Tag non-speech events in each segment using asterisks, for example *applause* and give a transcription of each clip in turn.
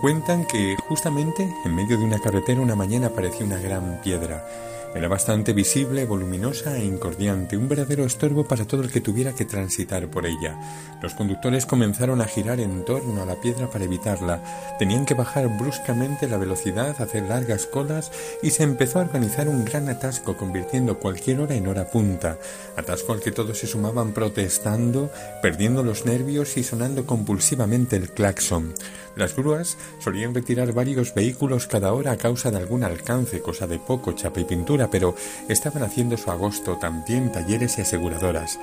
Cuentan que justamente en medio de una carretera una mañana apareció una gran piedra era bastante visible, voluminosa e incordiante, un verdadero estorbo para todo el que tuviera que transitar por ella. Los conductores comenzaron a girar en torno a la piedra para evitarla. Tenían que bajar bruscamente la velocidad, hacer largas colas y se empezó a organizar un gran atasco, convirtiendo cualquier hora en hora punta. Atasco al que todos se sumaban protestando, perdiendo los nervios y sonando compulsivamente el claxon. Las grúas solían retirar varios vehículos cada hora a causa de algún alcance, cosa de poco, chapa y pintura, pero estaban haciendo su agosto también talleres y aseguradoras.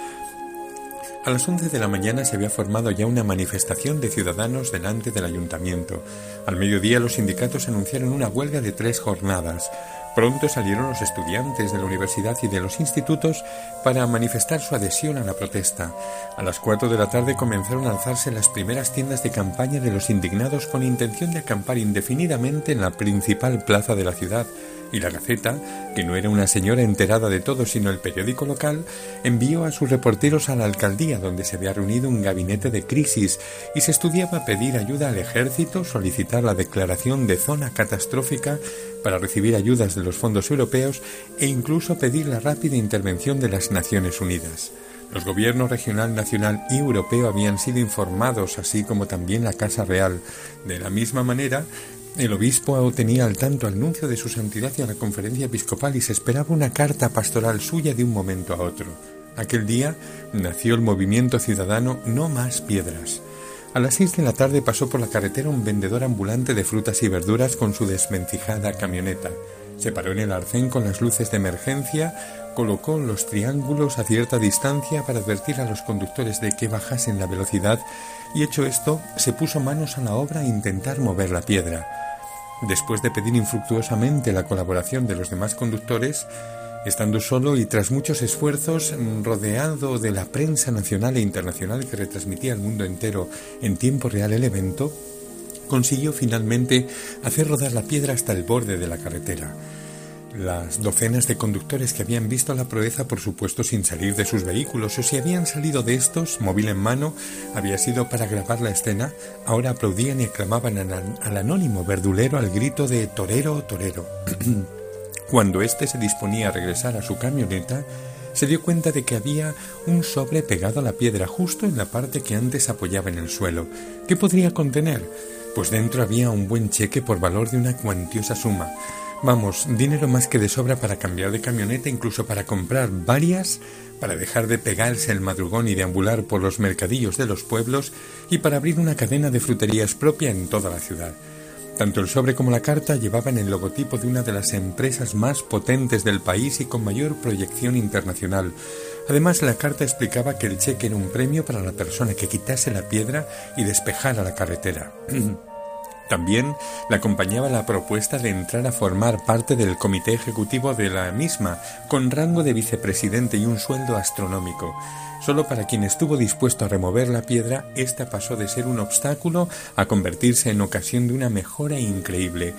A las once de la mañana se había formado ya una manifestación de ciudadanos delante del ayuntamiento. Al mediodía los sindicatos anunciaron una huelga de tres jornadas. Pronto salieron los estudiantes de la universidad y de los institutos para manifestar su adhesión a la protesta. A las cuatro de la tarde comenzaron a alzarse las primeras tiendas de campaña de los indignados con intención de acampar indefinidamente en la principal plaza de la ciudad, y la Gaceta, que no era una señora enterada de todo sino el periódico local, envió a sus reporteros a la alcaldía donde se había reunido un gabinete de crisis y se estudiaba pedir ayuda al ejército, solicitar la declaración de zona catastrófica para recibir ayudas de los fondos europeos e incluso pedir la rápida intervención de las Naciones Unidas. Los gobiernos regional, nacional y europeo habían sido informados, así como también la Casa Real. De la misma manera, el obispo tenía al tanto el nuncio de su santidad y a la conferencia episcopal y se esperaba una carta pastoral suya de un momento a otro. Aquel día nació el movimiento ciudadano No Más Piedras. A las seis de la tarde pasó por la carretera un vendedor ambulante de frutas y verduras con su desvencijada camioneta. Se paró en el arcén con las luces de emergencia, colocó los triángulos a cierta distancia para advertir a los conductores de que bajasen la velocidad y hecho esto, se puso manos a la obra a intentar mover la piedra. Después de pedir infructuosamente la colaboración de los demás conductores, estando solo y tras muchos esfuerzos, rodeado de la prensa nacional e internacional que retransmitía al mundo entero en tiempo real el evento, consiguió finalmente hacer rodar la piedra hasta el borde de la carretera. Las docenas de conductores que habían visto la proeza, por supuesto, sin salir de sus vehículos, o si habían salido de estos, móvil en mano, había sido para grabar la escena, ahora aplaudían y aclamaban al, anónimo verdulero al grito de torero, torero. *clears throat* Cuando éste se disponía a regresar a su camioneta, se dio cuenta de que había un sobre pegado a la piedra justo en la parte que antes apoyaba en el suelo. ¿Qué podría contener? Pues dentro había un buen cheque por valor de una cuantiosa suma. Vamos, dinero más que de sobra para cambiar de camioneta, incluso para comprar varias, para dejar de pegarse el madrugón y deambular por los mercadillos de los pueblos y para abrir una cadena de fruterías propia en toda la ciudad. Tanto el sobre como la carta llevaban el logotipo de una de las empresas más potentes del país y con mayor proyección internacional. Además, la carta explicaba que el cheque era un premio para la persona que quitase la piedra y despejara la carretera. *clears throat* También le acompañaba la propuesta de entrar a formar parte del comité ejecutivo de la misma, con rango de vicepresidente y un sueldo astronómico. Solo para quien estuvo dispuesto a remover la piedra, esta pasó de ser un obstáculo a convertirse en ocasión de una mejora increíble.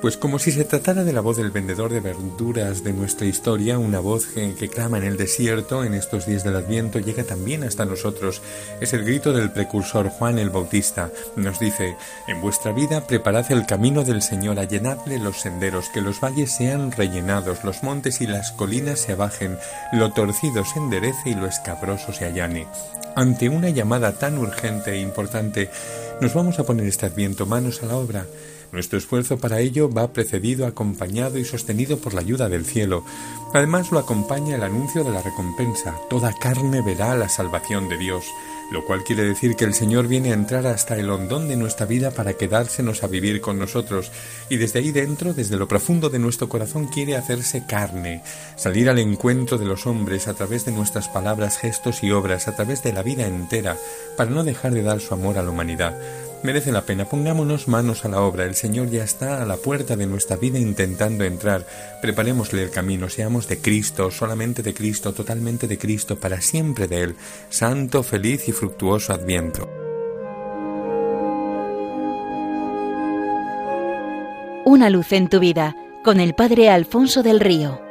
Pues como si se tratara de la voz del vendedor de verduras de nuestra historia, una voz que, clama en el desierto en estos días del Adviento llega también hasta nosotros. Es el grito del precursor Juan el Bautista. Nos dice, en vuestra vida preparad el camino del Señor, allenadle los senderos, que los valles sean rellenados, los montes y las colinas se bajen, lo torcido se enderece y lo escabroso se allane. Ante una llamada tan urgente e importante, nos vamos a poner este Adviento manos a la obra. Nuestro esfuerzo para ello va precedido, acompañado y sostenido por la ayuda del cielo. Además lo acompaña el anuncio de la recompensa. Toda carne verá la salvación de Dios, lo cual quiere decir que el Señor viene a entrar hasta el hondón de nuestra vida para quedársenos a vivir con nosotros, y desde ahí dentro, desde lo profundo de nuestro corazón, quiere hacerse carne, salir al encuentro de los hombres a través de nuestras palabras, gestos y obras, a través de la vida entera, para no dejar de dar su amor a la humanidad. Merece la pena, pongámonos manos a la obra, el Señor ya está a la puerta de nuestra vida intentando entrar, preparémosle el camino, seamos de Cristo, solamente de Cristo, totalmente de Cristo, para siempre de Él, santo, feliz y fructuoso adviento. una luz en tu vida con el Padre Alfonso del Río.